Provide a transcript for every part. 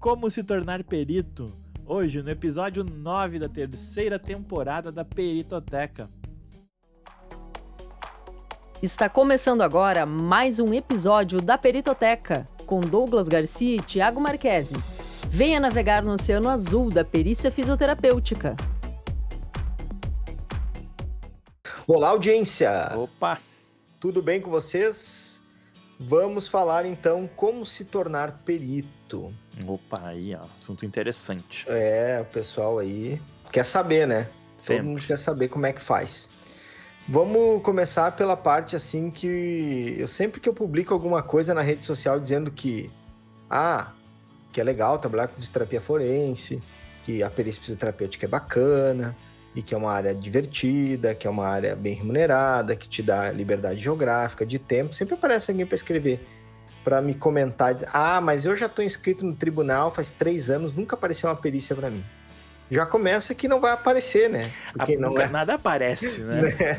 Como se tornar perito? Hoje, no episódio 9 da terceira temporada da Peritoteca. Está começando agora mais um episódio da Peritoteca, com Douglas Garcia e Tiago Marquesi. Venha navegar no Oceano Azul da perícia fisioterapêutica. Olá, audiência! Opa! Tudo bem com vocês? Vamos falar então como se tornar perito. Opa, aí, ó, assunto interessante. É, o pessoal aí quer saber, né? Sempre. Todo mundo quer saber como é que faz. Vamos começar pela parte assim que eu sempre que eu publico alguma coisa na rede social dizendo que ah, que é legal trabalhar com fisioterapia forense, que a perícia fisioterapêutica é bacana e que é uma área divertida, que é uma área bem remunerada, que te dá liberdade geográfica, de tempo, sempre aparece alguém para escrever para me comentar, dizer, ah, mas eu já estou inscrito no tribunal faz três anos, nunca apareceu uma perícia para mim. Já começa que não vai aparecer, né? Porque não nunca é, nada aparece, né?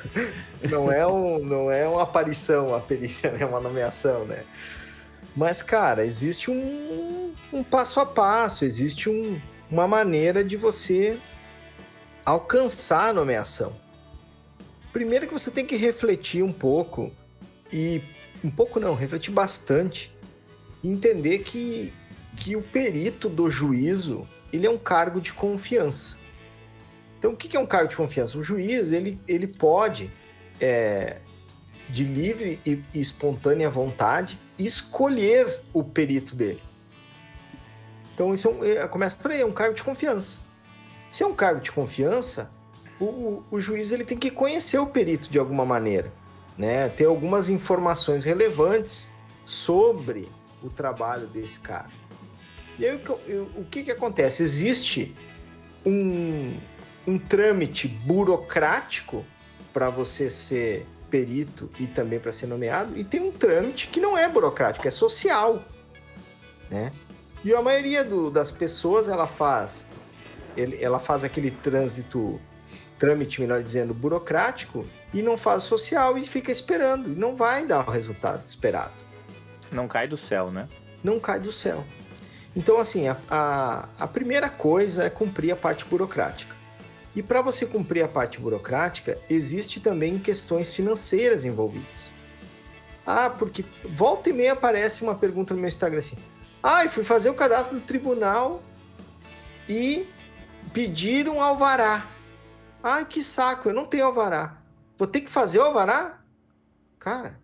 não é um, não é uma aparição a perícia, né? É uma nomeação, né? Mas, cara, existe um, um passo a passo, existe um, uma maneira de você alcançar a nomeação. Primeiro que você tem que refletir um pouco e um pouco não, refletir bastante, e entender que, que o perito do juízo ele é um cargo de confiança. Então, o que é um cargo de confiança? O juiz ele, ele pode, é, de livre e, e espontânea vontade, escolher o perito dele. Então, isso é um, é, começa por aí, é um cargo de confiança. Se é um cargo de confiança, o, o, o juiz ele tem que conhecer o perito de alguma maneira né, ter algumas informações relevantes sobre o trabalho desse cara. E aí o que, que acontece? Existe um, um trâmite burocrático para você ser perito e também para ser nomeado, e tem um trâmite que não é burocrático, é social, né? E a maioria do, das pessoas ela faz, ele, ela faz aquele trânsito, trâmite, melhor dizendo, burocrático, e não faz social e fica esperando. E não vai dar o resultado esperado. Não cai do céu, né? Não cai do céu. Então, assim, a, a, a primeira coisa é cumprir a parte burocrática. E para você cumprir a parte burocrática, existe também questões financeiras envolvidas. Ah, porque volta e meia aparece uma pergunta no meu Instagram assim: Ah, eu fui fazer o cadastro do tribunal e pediram alvará. Ai, que saco, eu não tenho alvará. Vou ter que fazer o alvará? Cara.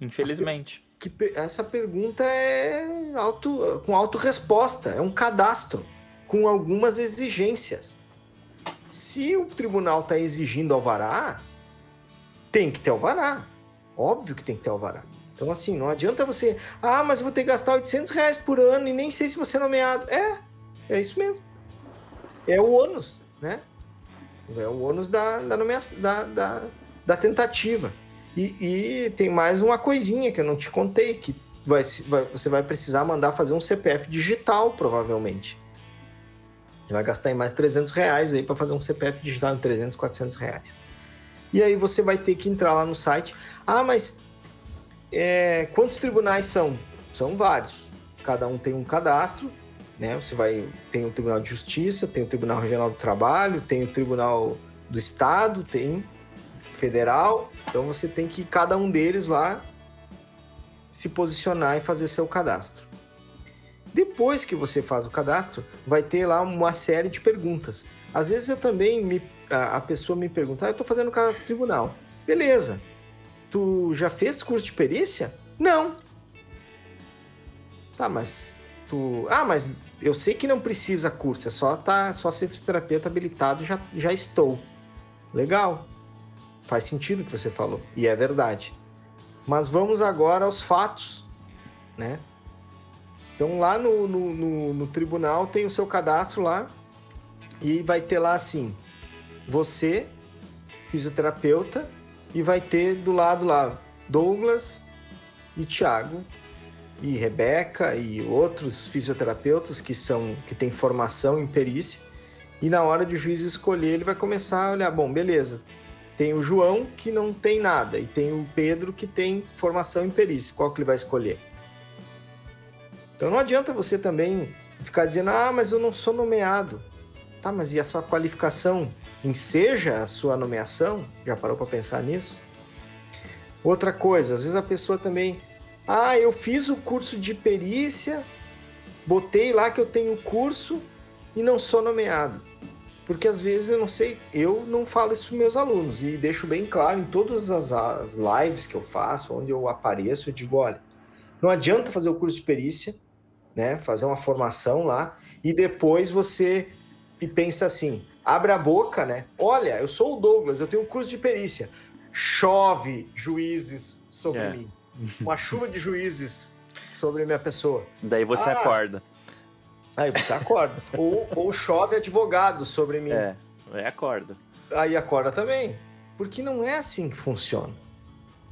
Infelizmente. Que, essa pergunta é auto, com auto-resposta. É um cadastro com algumas exigências. Se o tribunal está exigindo alvará, tem que ter alvará. Óbvio que tem que ter alvará. Então, assim, não adianta você. Ah, mas eu vou ter que gastar 800 reais por ano e nem sei se você é nomeado. É, é isso mesmo. É o ônus, né? É o ônus da, da, da, da, da tentativa. E, e, tem mais uma coisinha que eu não te contei, que vai, vai, você vai precisar mandar fazer um CPF digital, provavelmente. Você vai gastar mais 300 reais aí para fazer um CPF digital em 300, 400 reais. E aí você vai ter que entrar lá no site. Ah, mas é, quantos tribunais são? São vários. Cada um tem um cadastro né? Você vai tem o Tribunal de Justiça, tem o Tribunal Regional do Trabalho, tem o Tribunal do Estado, tem federal. Então você tem que cada um deles lá se posicionar e fazer seu cadastro. Depois que você faz o cadastro, vai ter lá uma série de perguntas. Às vezes eu também me, a, pessoa me pergunta, ah, eu estou fazendo cadastro no tribunal. Beleza. Tu já fez curso de perícia? Não. Tá, mas tu. Ah, mas eu sei que não precisa curso, é só, tá, só ser fisioterapeuta habilitado, já, já estou. Legal. Faz sentido o que você falou. E é verdade. Mas vamos agora aos fatos, né? Então lá no, no, no, no tribunal tem o seu cadastro lá e vai ter lá assim, você, fisioterapeuta, e vai ter do lado lá Douglas e Thiago, e Rebeca e outros fisioterapeutas que são que têm formação em perícia. E na hora de juiz escolher, ele vai começar a olhar, bom, beleza. Tem o João que não tem nada e tem o Pedro que tem formação em perícia. Qual que ele vai escolher? Então não adianta você também ficar dizendo, ah, mas eu não sou nomeado. Tá, mas e a sua qualificação enseja a sua nomeação? Já parou para pensar nisso? Outra coisa, às vezes a pessoa também, ah, eu fiz o curso de perícia, botei lá que eu tenho curso e não sou nomeado. Porque às vezes eu não sei, eu não falo isso para meus alunos e deixo bem claro em todas as, as lives que eu faço, onde eu apareço, eu digo, olha, não adianta fazer o curso de perícia, né, fazer uma formação lá e depois você e pensa assim, abre a boca, né? Olha, eu sou o Douglas, eu tenho um curso de perícia. Chove juízes sobre é. mim. Uma chuva de juízes sobre minha pessoa. Daí você ah, acorda. Aí você acorda. ou, ou chove advogado sobre mim. É, aí acorda. Aí acorda também. Porque não é assim que funciona.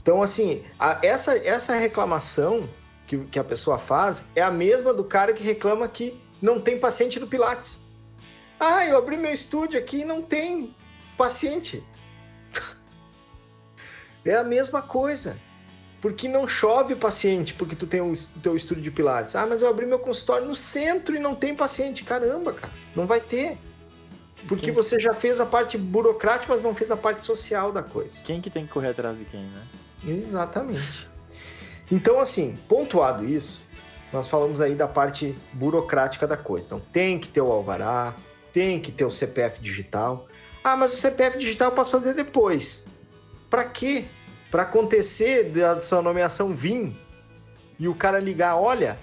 Então, assim, a, essa, essa reclamação que, que a pessoa faz é a mesma do cara que reclama que não tem paciente no Pilates. Ah, eu abri meu estúdio aqui e não tem paciente. É a mesma coisa. Porque não chove paciente porque tu tem o teu estúdio de pilates. Ah, mas eu abri meu consultório no centro e não tem paciente. Caramba, cara. Não vai ter. Porque quem... você já fez a parte burocrática, mas não fez a parte social da coisa. Quem que tem que correr atrás de quem, né? Exatamente. Então, assim, pontuado isso, nós falamos aí da parte burocrática da coisa. Então, tem que ter o alvará, tem que ter o CPF digital. Ah, mas o CPF digital eu posso fazer depois. Para quê? Para acontecer da sua nomeação vir e o cara ligar, olha,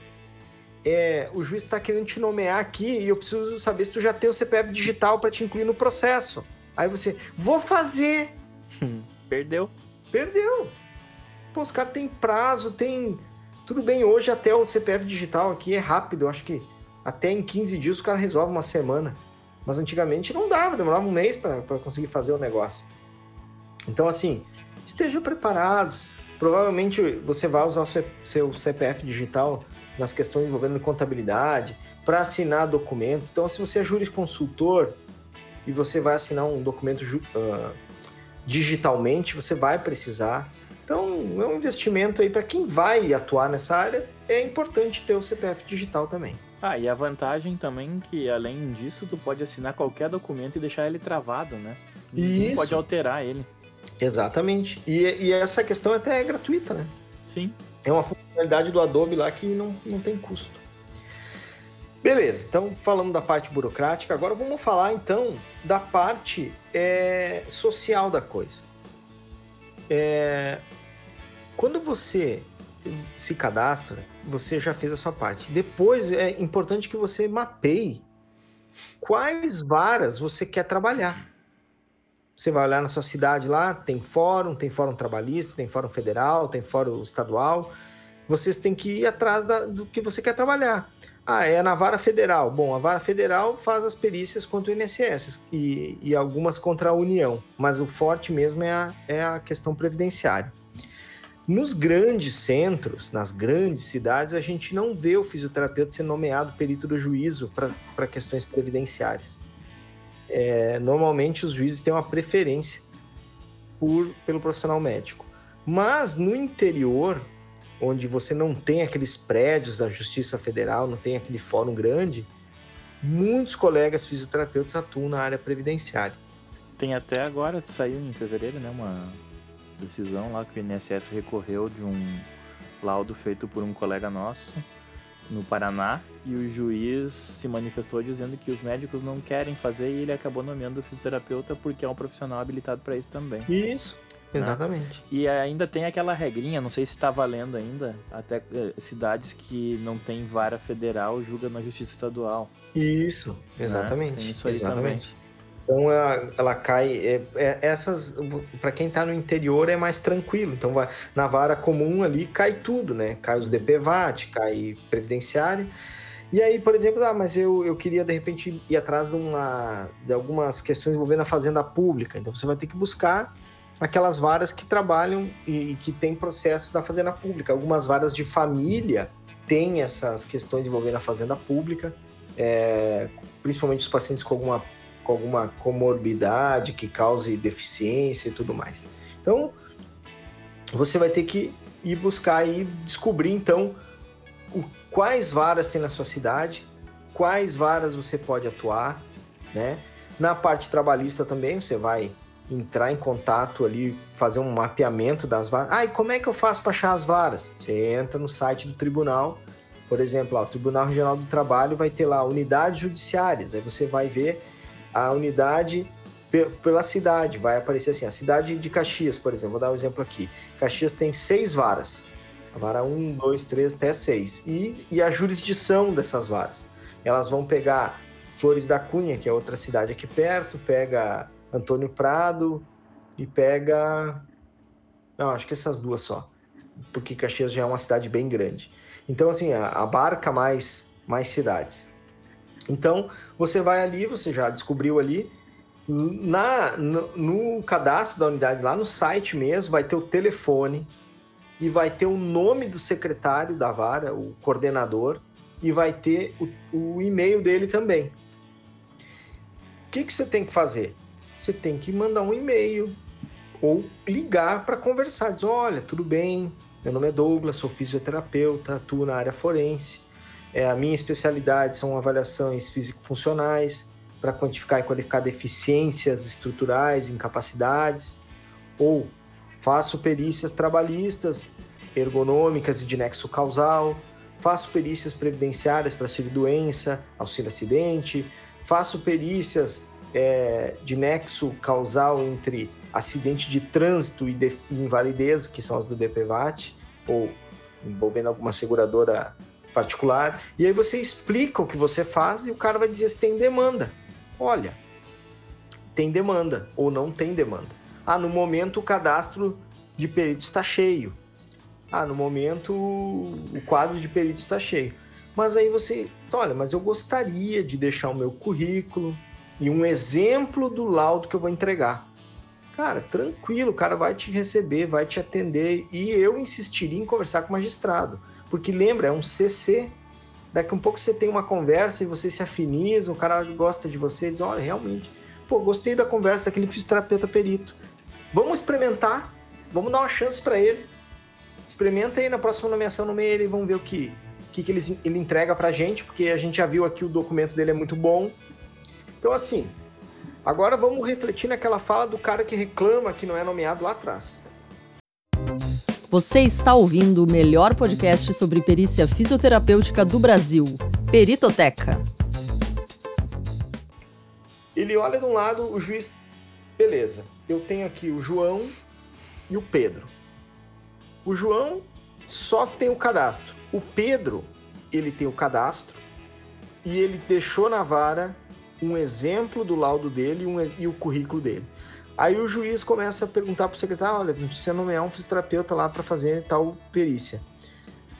é, o juiz está querendo te nomear aqui e eu preciso saber se tu já tem o CPF digital para te incluir no processo. Aí você, vou fazer. Perdeu. Perdeu. Pô, os caras têm prazo, tem. Tudo bem, hoje até o CPF digital aqui é rápido, eu acho que até em 15 dias o cara resolve uma semana. Mas antigamente não dava, demorava um mês para conseguir fazer o negócio. Então, assim, estejam preparados. Provavelmente você vai usar o seu CPF digital nas questões envolvendo contabilidade, para assinar documento. Então, se você é jurisconsultor e você vai assinar um documento uh, digitalmente, você vai precisar. Então, é um investimento aí para quem vai atuar nessa área. É importante ter o CPF digital também. Ah, e a vantagem também que, além disso, tu pode assinar qualquer documento e deixar ele travado, né? Isso. pode alterar ele. Exatamente. E, e essa questão até é gratuita, né? Sim. É uma funcionalidade do Adobe lá que não, não tem custo. Beleza, então falando da parte burocrática, agora vamos falar então da parte é, social da coisa. É, quando você se cadastra, você já fez a sua parte. Depois é importante que você mapeie quais varas você quer trabalhar. Você vai olhar na sua cidade lá, tem fórum, tem fórum trabalhista, tem fórum federal, tem fórum estadual. Vocês têm que ir atrás da, do que você quer trabalhar. Ah, é na vara federal. Bom, a vara federal faz as perícias contra o INSS e, e algumas contra a União, mas o forte mesmo é a, é a questão previdenciária. Nos grandes centros, nas grandes cidades, a gente não vê o fisioterapeuta ser nomeado perito do juízo para questões previdenciárias. É, normalmente os juízes têm uma preferência por, pelo profissional médico. Mas no interior, onde você não tem aqueles prédios da Justiça Federal, não tem aquele fórum grande, muitos colegas fisioterapeutas atuam na área previdenciária. Tem até agora, saiu em fevereiro, né, uma decisão lá que o INSS recorreu de um laudo feito por um colega nosso no Paraná e o juiz se manifestou dizendo que os médicos não querem fazer e ele acabou nomeando o fisioterapeuta porque é um profissional habilitado para isso também. Isso. Né? Exatamente. E ainda tem aquela regrinha, não sei se está valendo ainda, até eh, cidades que não tem vara federal julga na justiça estadual. Isso, né? exatamente. Né? isso aí exatamente. Também. Então ela, ela cai. É, é, essas, para quem está no interior, é mais tranquilo. Então vai, na vara comum ali cai tudo, né? Cai os DPVAT, cai previdenciário. E aí, por exemplo, ah, mas eu, eu queria de repente ir atrás de, uma, de algumas questões envolvendo a fazenda pública. Então você vai ter que buscar aquelas varas que trabalham e, e que têm processos da fazenda pública. Algumas varas de família têm essas questões envolvendo a fazenda pública, é, principalmente os pacientes com alguma com alguma comorbidade que cause deficiência e tudo mais. Então, você vai ter que ir buscar e descobrir então o, quais varas tem na sua cidade, quais varas você pode atuar, né? Na parte trabalhista também, você vai entrar em contato ali, fazer um mapeamento das varas. Ah, e como é que eu faço para achar as varas? Você entra no site do tribunal, por exemplo, ó, o Tribunal Regional do Trabalho vai ter lá unidades judiciárias, aí você vai ver a unidade pela cidade, vai aparecer assim, a cidade de Caxias, por exemplo, vou dar um exemplo aqui. Caxias tem seis varas, a vara 1, 2, 3, até 6, e, e a jurisdição dessas varas. Elas vão pegar Flores da Cunha, que é outra cidade aqui perto, pega Antônio Prado e pega. Não, acho que essas duas só. Porque Caxias já é uma cidade bem grande. Então, assim, abarca mais, mais cidades. Então, você vai ali, você já descobriu ali. Na, no, no cadastro da unidade, lá no site mesmo, vai ter o telefone e vai ter o nome do secretário da vara, o coordenador, e vai ter o, o e-mail dele também. O que, que você tem que fazer? você tem que mandar um e-mail ou ligar para conversar. Diz: olha, tudo bem, meu nome é Douglas, sou fisioterapeuta, atuo na área forense. É, a minha especialidade são avaliações físico-funcionais para quantificar e qualificar deficiências estruturais, incapacidades. Ou faço perícias trabalhistas, ergonômicas e de nexo causal. Faço perícias previdenciárias para auxílio doença, auxílio acidente. Faço perícias é, de nexo causal entre acidente de trânsito e, de, e invalidez, que são as do DPVAT, ou envolvendo alguma seguradora particular, e aí você explica o que você faz e o cara vai dizer se tem demanda. Olha, tem demanda ou não tem demanda. Ah, no momento o cadastro de peritos está cheio. Ah, no momento o quadro de peritos está cheio. Mas aí você, olha, mas eu gostaria de deixar o meu currículo, e um exemplo do laudo que eu vou entregar. Cara, tranquilo, o cara vai te receber, vai te atender e eu insistiria em conversar com o magistrado, porque lembra, é um CC. Daqui um pouco você tem uma conversa e você se afiniza, o cara gosta de você e diz: Olha, realmente, pô, gostei da conversa daquele fisioterapeuta perito. Vamos experimentar, vamos dar uma chance para ele. Experimenta aí na próxima nomeação no meio e vamos ver o que, que, que ele, ele entrega pra gente, porque a gente já viu aqui o documento dele é muito bom, então, assim, agora vamos refletir naquela fala do cara que reclama que não é nomeado lá atrás. Você está ouvindo o melhor podcast sobre perícia fisioterapêutica do Brasil, Peritoteca. Ele olha de um lado, o juiz, beleza, eu tenho aqui o João e o Pedro. O João só tem o cadastro. O Pedro, ele tem o cadastro e ele deixou na vara um exemplo do laudo dele um, e o currículo dele. Aí o juiz começa a perguntar para o secretário: olha, precisa nomear um fisioterapeuta lá para fazer tal perícia.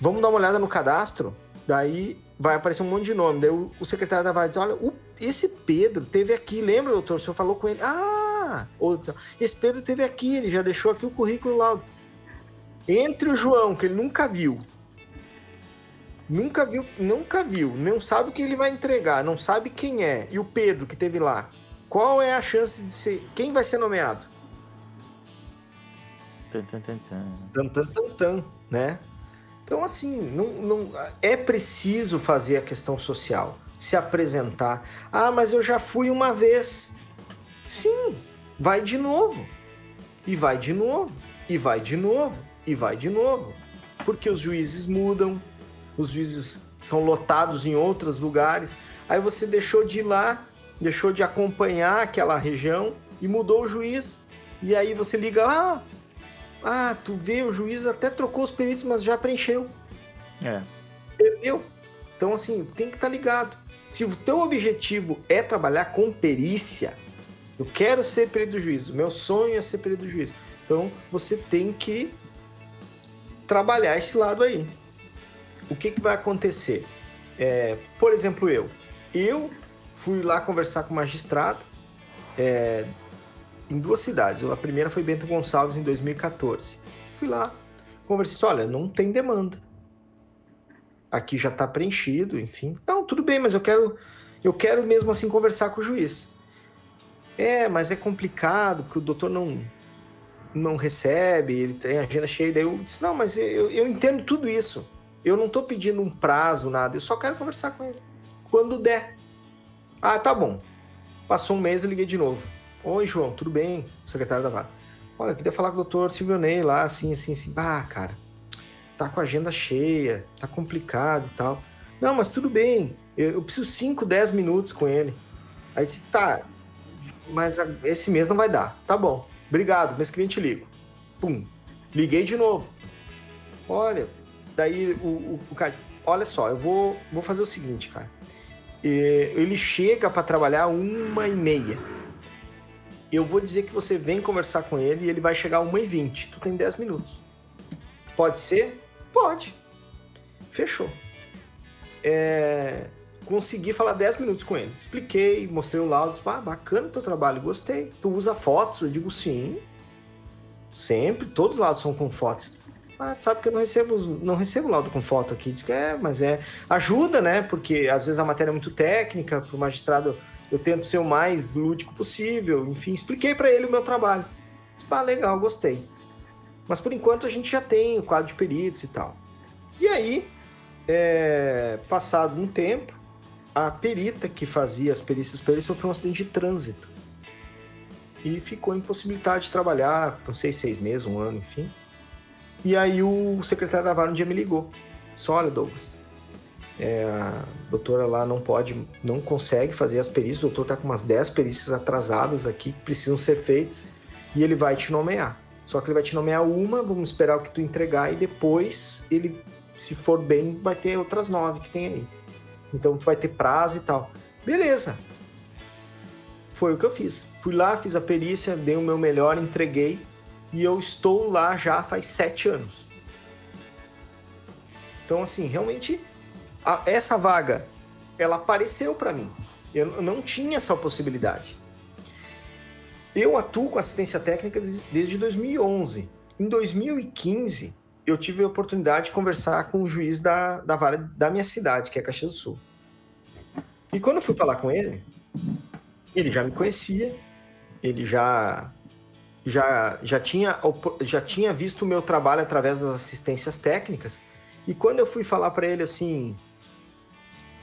Vamos dar uma olhada no cadastro? Daí vai aparecer um monte de nome. Daí o, secretário da vara diz: olha, esse Pedro teve aqui, lembra, doutor? O senhor falou com ele. Ah! Outro, esse Pedro teve aqui, ele já deixou aqui o currículo laudo. Entre o João, que ele nunca viu, nunca viu, nunca viu, não sabe o que ele vai entregar, não sabe quem é. E o Pedro que teve lá, qual é a chance de ser, quem vai ser nomeado? Tan, tan, tan, tan. Tan, tan, tan, né? Então, assim, não, não, é preciso fazer a questão social, se apresentar. Ah, mas eu já fui uma vez. Sim, vai de novo. E vai de novo. E vai de novo. E vai de novo. Porque os juízes mudam, os juízes são lotados em outros lugares. Aí você deixou de ir lá, deixou de acompanhar aquela região e mudou o juiz. E aí você liga, ah, ah, tu vê, o juiz até trocou os peritos, mas já preencheu. É. Perdeu. Então, assim, tem que estar tá ligado. Se o teu objetivo é trabalhar com perícia, eu quero ser perito do juiz, o meu sonho é ser perito do juiz. Então, você tem que trabalhar esse lado aí o que, que vai acontecer? É, por exemplo, eu. Eu fui lá conversar com o magistrado é, em duas cidades. A primeira foi Bento Gonçalves em 2014. Fui lá, conversei, olha, não tem demanda. Aqui já está preenchido, enfim. Não, tudo bem, mas eu quero, eu quero mesmo assim conversar com o juiz. É, mas é complicado, porque o doutor não, não recebe, ele tem agenda cheia. Daí eu disse, não, mas eu, eu entendo tudo isso. Eu não tô pedindo um prazo, nada. Eu só quero conversar com ele. Quando der. Ah, tá bom. Passou um mês, eu liguei de novo. Oi, João, tudo bem? Secretário da Vara. Olha, eu queria falar com o doutor Silvionei lá, assim, assim, assim. Ah, cara, tá com a agenda cheia, tá complicado e tal. Não, mas tudo bem. Eu, eu preciso 5, 10 minutos com ele. Aí disse, tá, mas esse mês não vai dar. Tá bom. Obrigado, mês que vem te ligo. Pum. Liguei de novo. Olha, daí o, o, o cara, olha só, eu vou, vou fazer o seguinte, cara. Ele chega para trabalhar uma e meia. Eu vou dizer que você vem conversar com ele e ele vai chegar uma e vinte. Tu tem 10 minutos. Pode ser? Pode. Fechou. É... Consegui falar 10 minutos com ele. Expliquei, mostrei o laudo. Disse, ah, bacana o teu trabalho, gostei. Tu usa fotos? Eu digo sim. Sempre, todos os laudos são com fotos. Ah, sabe que eu não recebo, não recebo laudo com foto aqui. Diz que é, mas é. Ajuda, né? Porque às vezes a matéria é muito técnica, para o magistrado eu tento ser o mais lúdico possível. Enfim, expliquei para ele o meu trabalho. Disse, ah, legal, gostei. Mas por enquanto a gente já tem o quadro de peritos e tal. E aí, é, passado um tempo, a perita que fazia as perícias para ele sofreu um acidente de trânsito. E ficou impossibilitado de trabalhar, não sei, seis meses, um ano, enfim. E aí o secretário da vara um dia me ligou. Só, olha, Douglas, é, a doutora lá não pode, não consegue fazer as perícias, o doutor está com umas 10 perícias atrasadas aqui que precisam ser feitas e ele vai te nomear. Só que ele vai te nomear uma, vamos esperar o que tu entregar e depois ele, se for bem, vai ter outras nove que tem aí. Então tu vai ter prazo e tal. Beleza. Foi o que eu fiz. Fui lá, fiz a perícia, dei o meu melhor, entreguei e eu estou lá já faz sete anos. Então, assim, realmente, a, essa vaga, ela apareceu para mim. Eu não tinha essa possibilidade. Eu atuo com assistência técnica desde 2011. Em 2015, eu tive a oportunidade de conversar com o juiz da, da vara da minha cidade, que é Caxias do Sul. E quando eu fui falar com ele, ele já me conhecia, ele já já, já, tinha, já tinha visto o meu trabalho através das assistências técnicas. E quando eu fui falar para ele assim: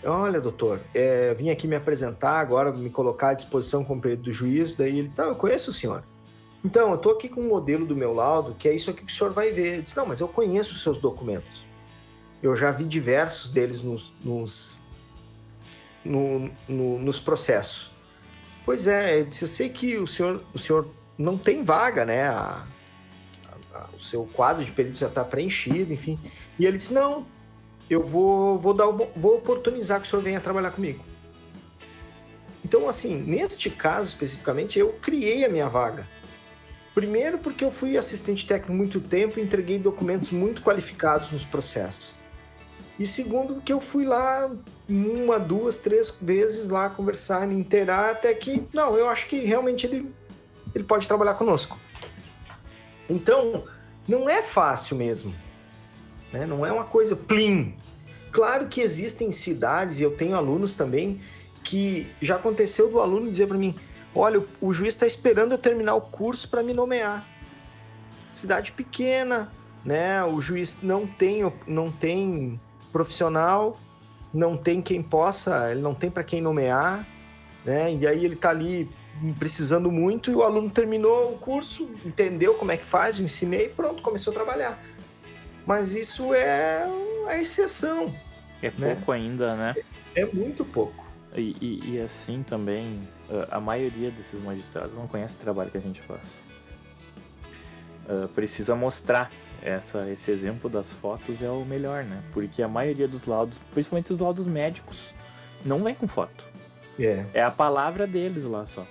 Olha, doutor, é, vim aqui me apresentar, agora me colocar à disposição como perito do juízo. Daí ele disse: Ah, eu conheço o senhor. Então, eu estou aqui com um modelo do meu laudo, que é isso aqui que o senhor vai ver. Ele disse: Não, mas eu conheço os seus documentos. Eu já vi diversos deles nos, nos, no, no, nos processos. Pois é, eu disse: Eu sei que o senhor, o senhor não tem vaga, né? A, a, o seu quadro de peritos já está preenchido, enfim. E ele disse: Não, eu vou, vou, dar, vou oportunizar que o senhor venha trabalhar comigo. Então, assim, neste caso especificamente, eu criei a minha vaga. Primeiro, porque eu fui assistente técnico muito tempo e entreguei documentos muito qualificados nos processos. E segundo, porque eu fui lá uma, duas, três vezes lá conversar, me inteirar, até que, não, eu acho que realmente ele, ele pode trabalhar conosco. Então, não é fácil mesmo. Né? Não é uma coisa plim. Claro que existem cidades, e eu tenho alunos também, que já aconteceu do aluno dizer para mim: olha, o juiz está esperando eu terminar o curso para me nomear. Cidade pequena, né? O juiz não tem, não tem profissional, não tem quem possa, ele não tem para quem nomear, né? E aí ele está ali precisando muito e o aluno terminou o curso, entendeu como é que faz, eu ensinei e pronto, começou a trabalhar. Mas isso é a exceção. É né? pouco ainda, né? É, é muito pouco. E, e, e, assim também, a maioria desses magistrados não conhece o trabalho que a gente faz. Uh, precisa mostrar essa, esse exemplo das fotos é o melhor, né? Porque a maioria dos laudos, principalmente os laudos médicos, não vem com foto. É. É a palavra deles lá só.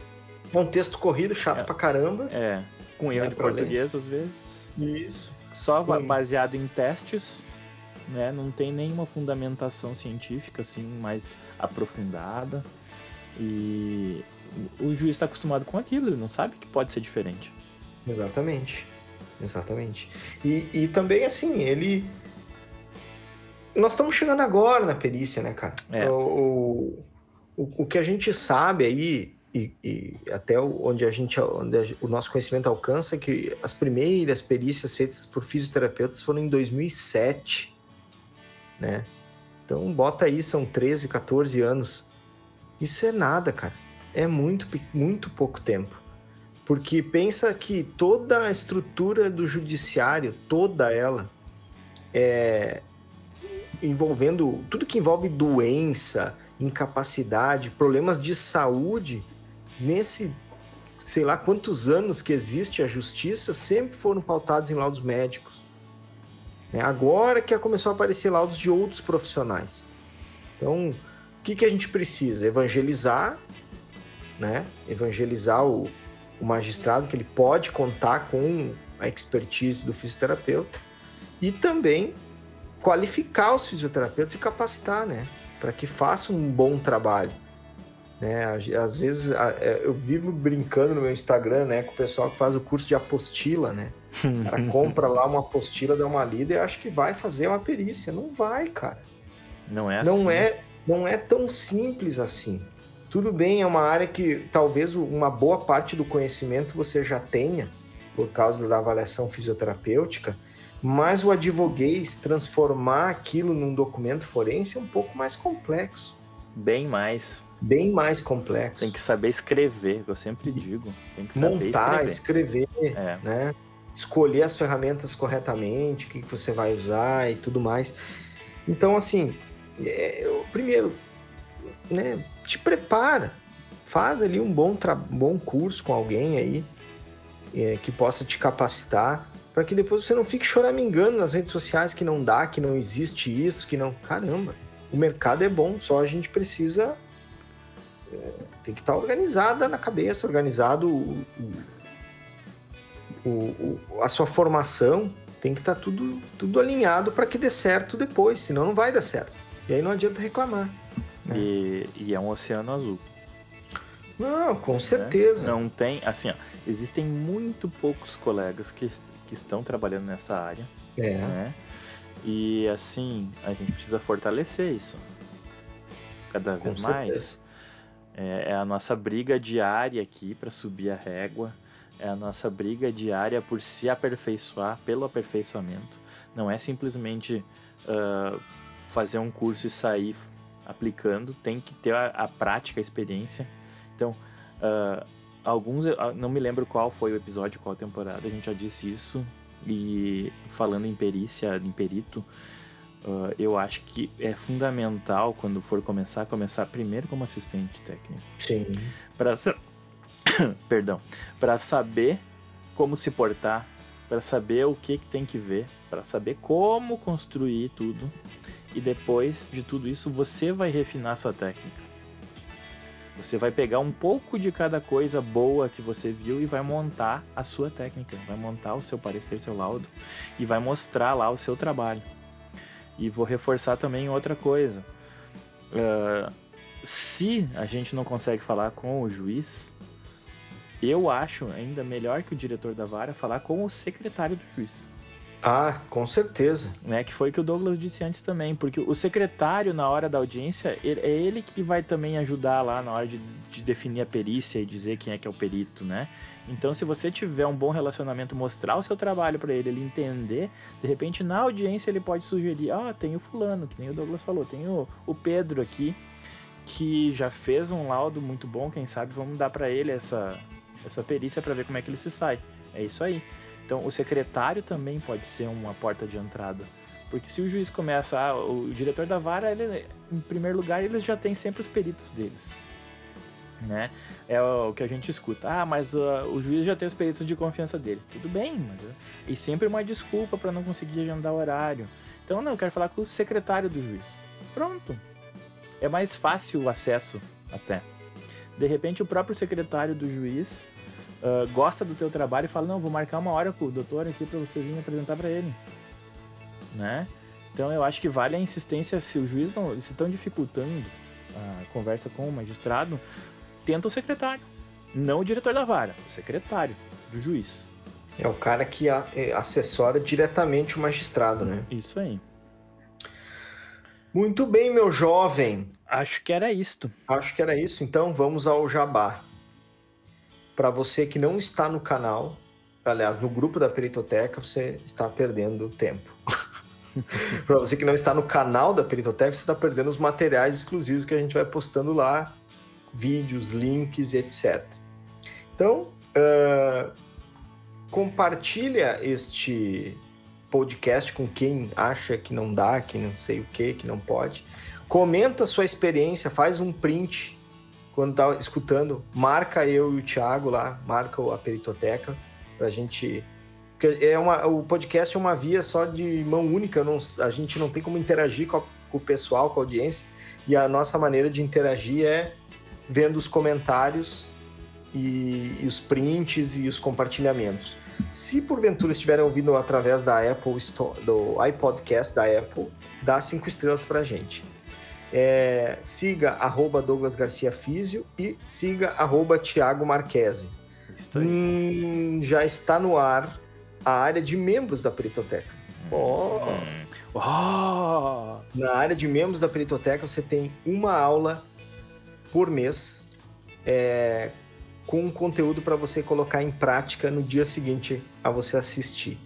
É um texto corrido, chato é. pra caramba. É. Com erro de português, ler. às vezes. Isso só baseado em testes, né? Não tem nenhuma fundamentação científica assim mais aprofundada. E o juiz está acostumado com aquilo, ele não sabe que pode ser diferente. Exatamente. Exatamente. E, e também, assim, ele. Nós estamos chegando agora na perícia, né, cara? É. O, o, o que a gente sabe aí e, e, até onde a gente onde o nosso conhecimento alcança que as primeiras perícias feitas por fisioterapeutas foram em 2007 né? Então bota aí, são 13, 14 anos. Isso é nada, cara. É muito, muito pouco tempo. Porque pensa que toda a estrutura do judiciário, toda ela, é envolvendo tudo que envolve doença, incapacidade, problemas de saúde, nesse sei lá quantos anos que existe a justiça, sempre foram pautados em laudos médicos. É agora que começou a aparecer laudos de outros profissionais. Então, o que, que a gente precisa? Evangelizar, né? Evangelizar o, o magistrado, que ele pode contar com a expertise do fisioterapeuta e também qualificar os fisioterapeutas e capacitar, né? Para que façam um bom trabalho. Né? Às vezes é, eu vivo brincando no meu Instagram, né, com o pessoal que faz o curso de apostila, né? O cara compra lá uma apostila, dá uma lida e acha que vai fazer uma perícia. Não vai, cara. Não é não assim. É, não é tão simples assim. Tudo bem, é uma área que talvez uma boa parte do conhecimento você já tenha por causa da avaliação fisioterapêutica, mas o advoguês transformar aquilo num documento forense é um pouco mais complexo. Bem mais bem mais complexo. Tem que saber escrever, eu sempre digo. Tem que saber Montar, escrever, escrever é. né? Escolher as ferramentas corretamente, o que, você vai usar e tudo mais. Então, assim, é, eu, primeiro, né, te prepara, faz ali um bom, bom curso com alguém aí é, que possa te capacitar para que depois você não fique choramingando nas redes sociais que não dá, que não existe isso, que não. Caramba, o mercado é bom, só a gente precisa tem que estar organizada na cabeça, organizado o, o, o, a sua formação, tem que estar tudo, tudo alinhado para que dê certo depois, senão não vai dar certo. E aí não adianta reclamar. Né? E, e, é um oceano azul. Não, com né? certeza. Não tem, assim, ó, existem muito poucos colegas que, que estão trabalhando nessa área. É. Né? E assim, a gente precisa fortalecer isso cada vez mais. É, é a nossa briga diária aqui para subir a régua. É a nossa briga diária por se aperfeiçoar, pelo aperfeiçoamento. Não é simplesmente uh, fazer um curso e sair aplicando, tem que ter a, a prática, a experiência. Então, uh, alguns, não me lembro qual foi o episódio, qual temporada, a gente já disse isso. E falando em perícia, em perito, Uh, eu acho que é fundamental quando for começar, começar primeiro como assistente técnico. Sim. Para perdão, para saber como se portar, para saber o que, que tem que ver, para saber como construir tudo. E depois de tudo isso, você vai refinar sua técnica. Você vai pegar um pouco de cada coisa boa que você viu e vai montar a sua técnica, vai montar o seu parecer, seu laudo e vai mostrar lá o seu trabalho. E vou reforçar também outra coisa. Uh, se a gente não consegue falar com o juiz, eu acho ainda melhor que o diretor da vara falar com o secretário do juiz. Ah, com certeza. Né, que foi o que o Douglas disse antes também, porque o secretário, na hora da audiência, ele, é ele que vai também ajudar lá na hora de, de, definir a perícia e dizer quem é que é o perito, né? Então, se você tiver um bom relacionamento, mostrar o seu trabalho para ele, ele entender, de repente na audiência ele pode sugerir: ah, tem o Fulano, que nem o Douglas falou, tem o, o Pedro aqui, que já fez um laudo muito bom, quem sabe vamos dar para ele essa, essa perícia para ver como é que ele se sai. É isso aí. Então, o secretário também pode ser uma porta de entrada. Porque se o juiz começa, ah, o diretor da vara, ele, em primeiro lugar, eles já têm sempre os peritos deles. Né? É o que a gente escuta. Ah, mas uh, o juiz já tem os peritos de confiança dele. Tudo bem, mas. Uh, e sempre uma desculpa para não conseguir agendar o horário. Então, não, eu quero falar com o secretário do juiz. Pronto. É mais fácil o acesso, até. De repente, o próprio secretário do juiz uh, gosta do teu trabalho e fala, não, vou marcar uma hora com o doutor aqui para você vir apresentar para ele. Né? Então eu acho que vale a insistência, se o juiz não se estão dificultando a conversa com o magistrado, tenta o secretário. Não o diretor da vara, o secretário do juiz. É o cara que é, assessora diretamente o magistrado, né? Isso aí. Muito bem, meu jovem. Acho que era isto. Acho que era isso. Então vamos ao jabá para você que não está no canal, aliás, no grupo da Peritoteca, você está perdendo tempo. para você que não está no canal da Peritoteca, você está perdendo os materiais exclusivos que a gente vai postando lá, vídeos, links etc. Então, uh, compartilha este podcast com quem acha que não dá, que não sei o que, que não pode. Comenta a sua experiência, faz um print quando tá escutando, marca eu e o Thiago lá, marca a Peritoteca, pra gente. Porque é uma, o podcast é uma via só de mão única, não, a gente não tem como interagir com, a, com o pessoal, com a audiência, e a nossa maneira de interagir é vendo os comentários e, e os prints e os compartilhamentos. Se porventura estiverem ouvindo através da Apple Store, do iPodcast da Apple, dá cinco estrelas pra gente. É, siga arroba Douglas Garcia Físio e siga arroba Thiago Marquese. Hum, já está no ar a área de membros da Peritoteca. Oh. Oh. Na área de membros da Peritoteca você tem uma aula por mês é, com conteúdo para você colocar em prática no dia seguinte a você assistir.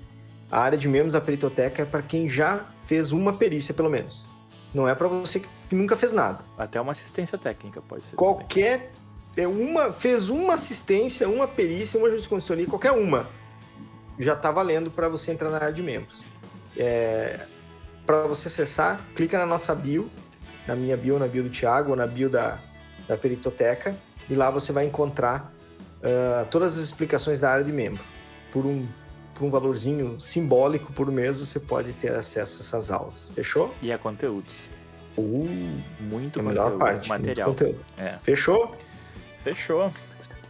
A área de membros da Peritoteca é para quem já fez uma perícia, pelo menos. Não é para você que nunca fez nada. Até uma assistência técnica pode ser. Qualquer é uma fez uma assistência, uma perícia, uma jurisconsultoria, qualquer uma já está valendo para você entrar na área de membros. É, para você acessar, clica na nossa bio, na minha bio, na bio do Thiago, ou na bio da, da Peritoteca e lá você vai encontrar uh, todas as explicações da área de membro. Por um, por um valorzinho simbólico por mês, você pode ter acesso a essas aulas. Fechou? E a conteúdos. Uh, muito a melhor parte, material. É. Fechou? Fechou.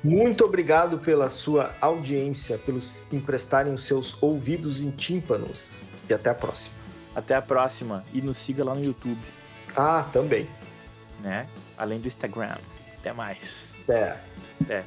Muito obrigado pela sua audiência, pelos emprestarem os seus ouvidos em tímpanos. E até a próxima. Até a próxima. E nos siga lá no YouTube. Ah, também. Né? Além do Instagram. Até mais. É. É.